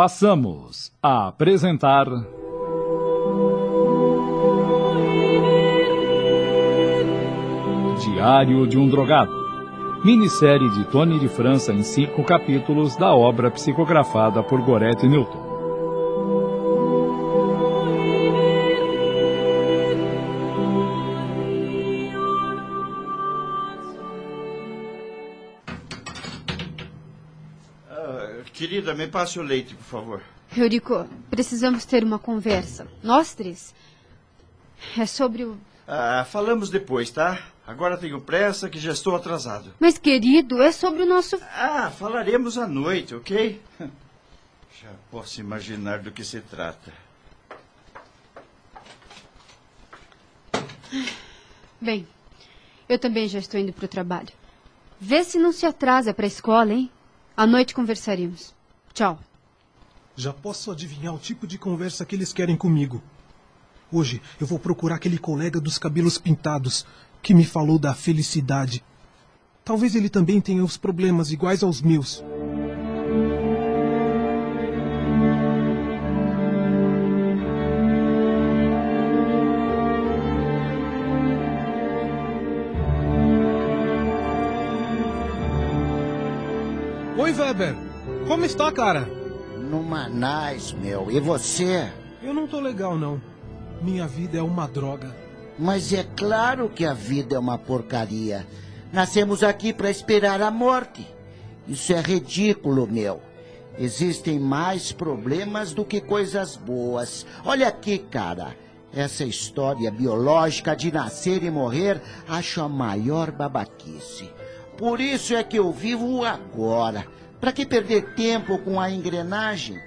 passamos a apresentar. Diário de um Drogado. Minissérie de Tony de França em cinco capítulos da obra psicografada por Gorete Newton. Querida, me passe o leite, por favor. Eurico, precisamos ter uma conversa. Nós três. É sobre o. Ah, falamos depois, tá? Agora tenho pressa que já estou atrasado. Mas, querido, é sobre o nosso. Ah, falaremos à noite, ok? Já posso imaginar do que se trata. Bem, eu também já estou indo para o trabalho. Vê se não se atrasa para a escola, hein? À noite conversaremos. Tchau. Já posso adivinhar o tipo de conversa que eles querem comigo. Hoje eu vou procurar aquele colega dos cabelos pintados que me falou da felicidade. Talvez ele também tenha os problemas iguais aos meus. Oi, Weber. Como está, cara? Numa nice, meu. E você? Eu não tô legal, não. Minha vida é uma droga. Mas é claro que a vida é uma porcaria. Nascemos aqui para esperar a morte. Isso é ridículo, meu. Existem mais problemas do que coisas boas. Olha aqui, cara. Essa história biológica de nascer e morrer acho a maior babaquice. Por isso é que eu vivo agora. Para que perder tempo com a engrenagem?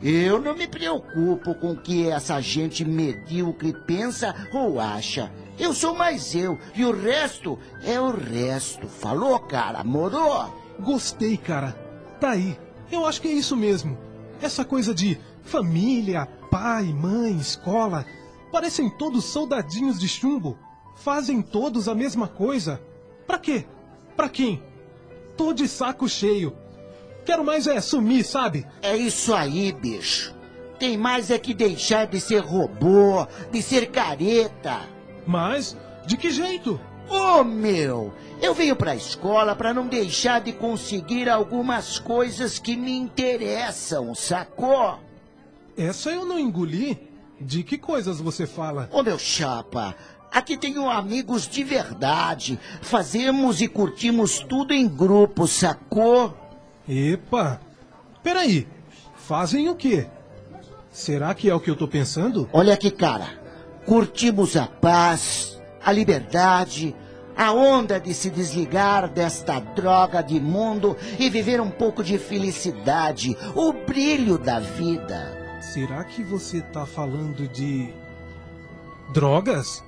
Eu não me preocupo com o que essa gente medíocre pensa ou acha. Eu sou mais eu, e o resto é o resto. Falou, cara? Morou? Gostei, cara. Tá aí. Eu acho que é isso mesmo. Essa coisa de família, pai, mãe, escola. Parecem todos soldadinhos de chumbo. Fazem todos a mesma coisa. Pra quê? Pra quem? Tô de saco cheio. Quero mais é sumir, sabe? É isso aí, bicho. Tem mais é que deixar de ser robô, de ser careta. Mas, de que jeito? Ô, meu, eu venho pra escola pra não deixar de conseguir algumas coisas que me interessam, sacou? Essa eu não engoli. De que coisas você fala? Ô, meu chapa, aqui tenho amigos de verdade. Fazemos e curtimos tudo em grupo, sacou? Epa! Peraí. Fazem o quê? Será que é o que eu tô pensando? Olha aqui, cara. Curtimos a paz, a liberdade, a onda de se desligar desta droga de mundo e viver um pouco de felicidade, o brilho da vida. Será que você tá falando de. drogas?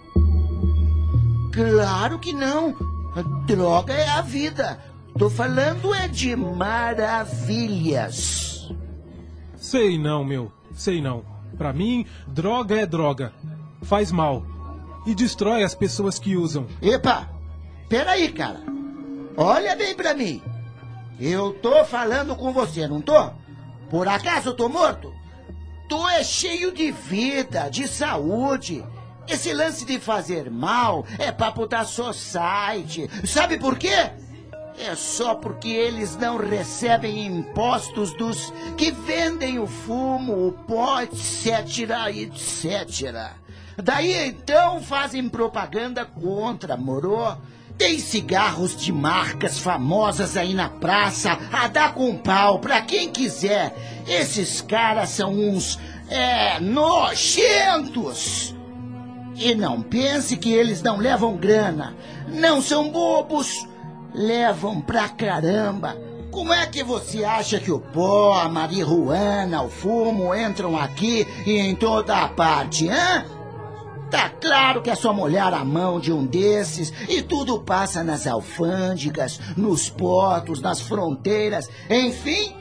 Claro que não. A droga é a vida. Tô falando é de maravilhas. Sei não, meu. Sei não. Pra mim, droga é droga. Faz mal. E destrói as pessoas que usam. Epa! Peraí, cara. Olha bem pra mim. Eu tô falando com você, não tô? Por acaso eu tô morto? Tô é cheio de vida, de saúde. Esse lance de fazer mal é papo da society. Sabe por quê? É só porque eles não recebem impostos dos que vendem o fumo, o pó, etc, etc. Daí então fazem propaganda contra, moro? Tem cigarros de marcas famosas aí na praça a dar com pau pra quem quiser. Esses caras são uns, é, nojentos. E não pense que eles não levam grana. Não são bobos. Levam pra caramba. Como é que você acha que o pó, a marihuana, o fumo entram aqui e em toda a parte, hã? Tá claro que é só molhar a mão de um desses e tudo passa nas alfândegas, nos portos, nas fronteiras, enfim.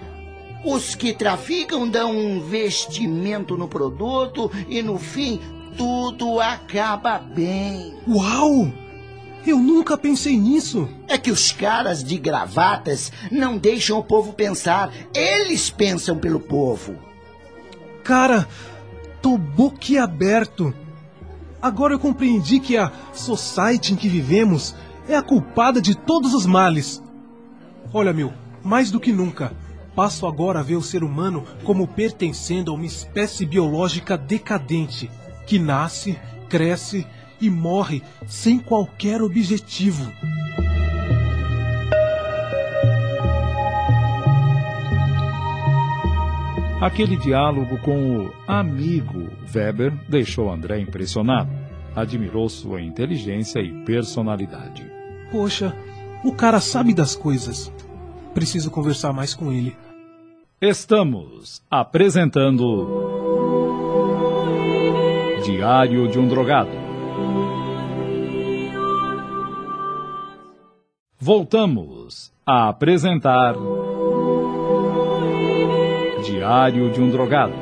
Os que traficam dão um vestimento no produto e no fim tudo acaba bem. Uau! Eu nunca pensei nisso. É que os caras de gravatas não deixam o povo pensar. Eles pensam pelo povo. Cara, tô boquiaberto. Agora eu compreendi que a society em que vivemos é a culpada de todos os males. Olha, meu, mais do que nunca, passo agora a ver o ser humano como pertencendo a uma espécie biológica decadente, que nasce, cresce e morre sem qualquer objetivo. Aquele diálogo com o amigo Weber deixou André impressionado. Admirou sua inteligência e personalidade. Poxa, o cara sabe das coisas. Preciso conversar mais com ele. Estamos apresentando Diário de um Drogado. Voltamos a apresentar Diário de um Drogado.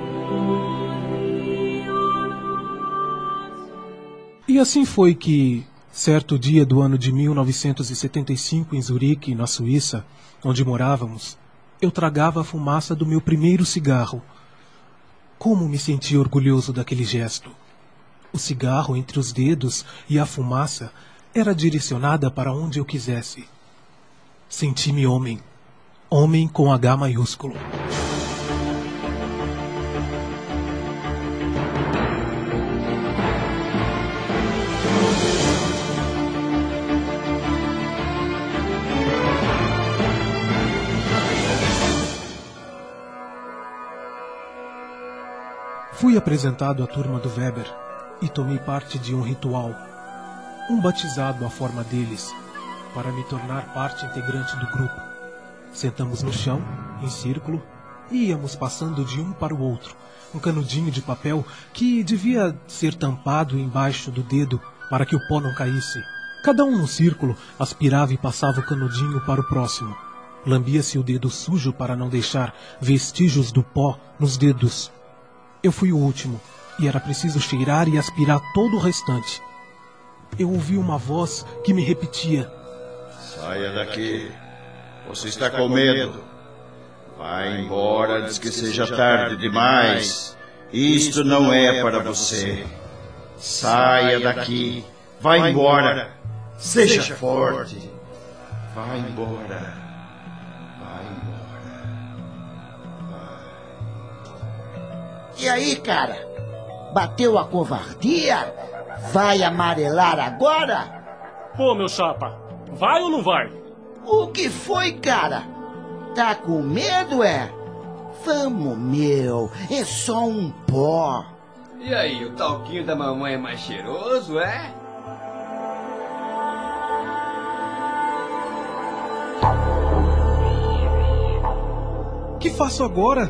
E assim foi que, certo dia do ano de 1975, em Zurique, na Suíça, onde morávamos, eu tragava a fumaça do meu primeiro cigarro. Como me senti orgulhoso daquele gesto. O cigarro entre os dedos e a fumaça era direcionada para onde eu quisesse. Senti-me homem. Homem com H maiúsculo. Fui apresentado à turma do Weber e tomei parte de um ritual, um batizado à forma deles, para me tornar parte integrante do grupo. Sentamos no chão, em círculo, e íamos passando de um para o outro, um canudinho de papel que devia ser tampado embaixo do dedo para que o pó não caísse. Cada um no círculo aspirava e passava o canudinho para o próximo. Lambia-se o dedo sujo para não deixar vestígios do pó nos dedos. Eu fui o último, e era preciso cheirar e aspirar todo o restante. Eu ouvi uma voz que me repetia: Saia daqui. Você está com medo. Vai embora antes que seja tarde demais. Isto não é para você. Saia daqui. Vai embora. Seja forte. Vai embora. Vai embora. E aí, cara? Bateu a covardia? Vai amarelar agora? Pô, meu chapa, vai ou não vai? O que foi, cara? Tá com medo, é? Vamos, meu. É só um pó. E aí, o talquinho da mamãe é mais cheiroso, é? Que faço agora?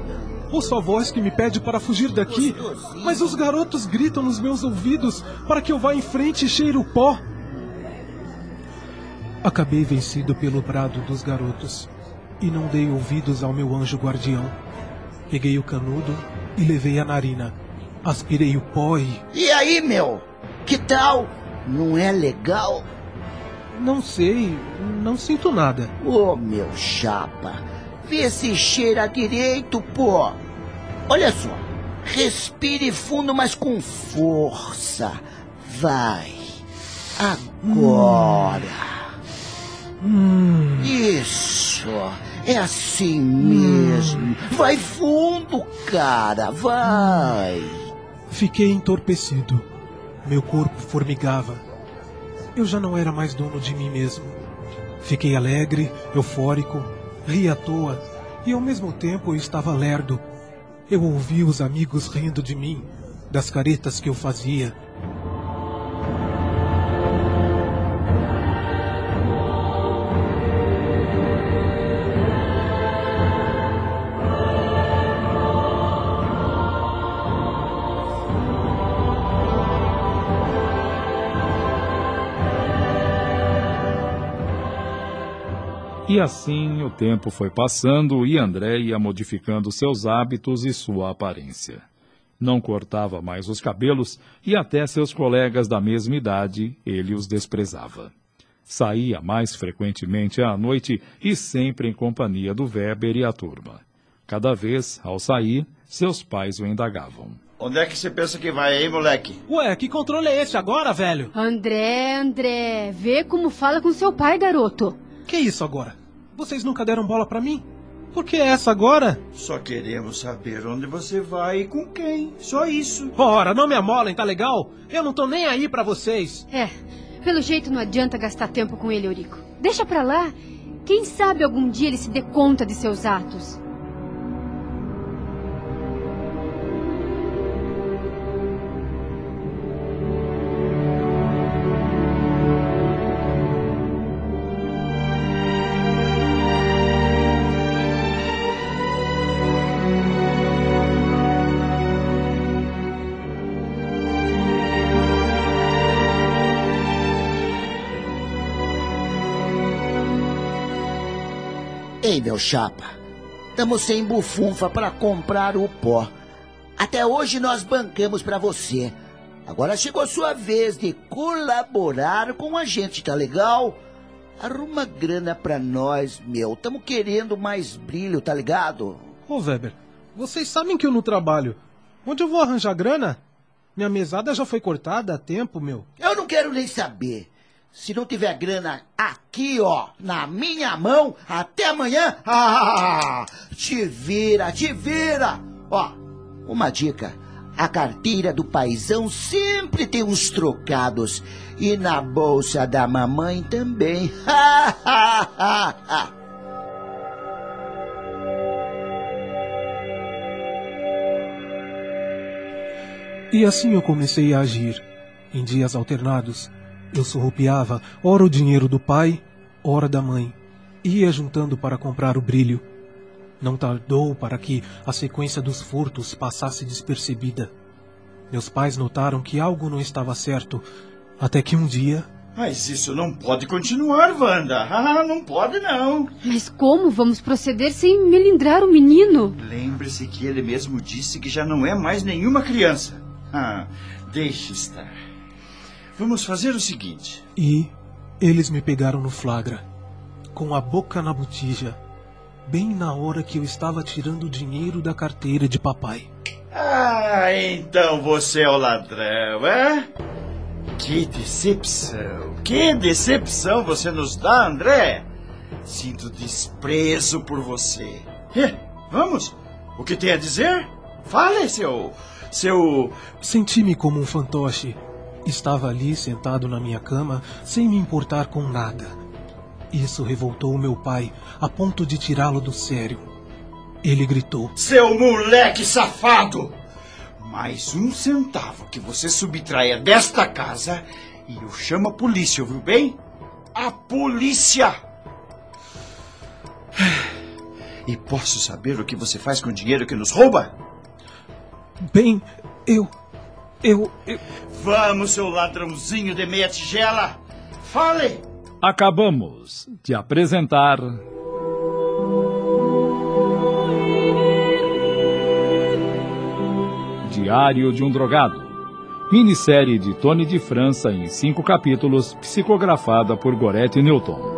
Ouço a voz que me pede para fugir daqui, mas os garotos gritam nos meus ouvidos para que eu vá em frente e cheire o pó. Acabei vencido pelo brado dos garotos e não dei ouvidos ao meu anjo guardião. Peguei o canudo e levei a narina. Aspirei o pó e. E aí, meu? Que tal? Não é legal? Não sei, não sinto nada. Ô, meu chapa, vê se cheira direito, pô. Olha só, respire fundo, mas com força. Vai. Agora. Hum, Isso. É assim mesmo. Vai fundo, cara. Vai. fiquei entorpecido. Meu corpo formigava. Eu já não era mais dono de mim mesmo. Fiquei alegre, eufórico, ri à toa e ao mesmo tempo eu estava lerdo. Eu ouvi os amigos rindo de mim, das caretas que eu fazia. E assim o tempo foi passando e André ia modificando seus hábitos e sua aparência. Não cortava mais os cabelos e até seus colegas da mesma idade ele os desprezava. Saía mais frequentemente à noite e sempre em companhia do Weber e a turma. Cada vez, ao sair, seus pais o indagavam. Onde é que você pensa que vai, hein, moleque? Ué, que controle é esse agora, velho? André, André, vê como fala com seu pai, garoto. Que isso agora? Vocês nunca deram bola pra mim? Por que essa agora? Só queremos saber onde você vai e com quem. Só isso. Ora, não me amolem, tá legal? Eu não tô nem aí pra vocês. É, pelo jeito não adianta gastar tempo com ele, Eurico. Deixa pra lá. Quem sabe algum dia ele se dê conta de seus atos. Ei, meu chapa, estamos sem bufunfa para comprar o pó. Até hoje nós bancamos para você. Agora chegou a sua vez de colaborar com a gente, tá legal? Arruma grana pra nós, meu. Tamo querendo mais brilho, tá ligado? Ô, Weber, vocês sabem que eu não trabalho. Onde eu vou arranjar grana? Minha mesada já foi cortada há tempo, meu. Eu não quero nem saber. Se não tiver grana aqui, ó, na minha mão, até amanhã, ah, te vira, te vira. Ó, uma dica. A carteira do paizão sempre tem uns trocados. E na bolsa da mamãe também. E assim eu comecei a agir. Em dias alternados, eu surrupiava ora o dinheiro do pai, ora da mãe. Ia juntando para comprar o brilho. Não tardou para que a sequência dos furtos passasse despercebida. Meus pais notaram que algo não estava certo, até que um dia. Mas isso não pode continuar, Wanda. Ah, não pode não. Mas como vamos proceder sem melindrar o menino? Lembre-se que ele mesmo disse que já não é mais nenhuma criança. Ah, deixe estar. Vamos fazer o seguinte. E eles me pegaram no flagra, com a boca na botija, bem na hora que eu estava tirando o dinheiro da carteira de papai. Ah, então você é o ladrão, é? Que decepção, que decepção você nos dá, André. Sinto desprezo por você. Eh, vamos, o que tem a dizer? Fale, seu. seu. Senti-me como um fantoche. Estava ali sentado na minha cama, sem me importar com nada. Isso revoltou meu pai, a ponto de tirá-lo do sério. Ele gritou: Seu moleque safado! Mais um centavo que você subtraia desta casa e eu chamo a polícia, ouviu bem? A polícia! E posso saber o que você faz com o dinheiro que nos rouba? Bem, eu. Eu. eu... Vamos, seu ladrãozinho de meia tigela! Fale! Acabamos de apresentar. Diário de um Drogado. Minissérie de Tony de França em cinco capítulos, psicografada por Gorete Newton.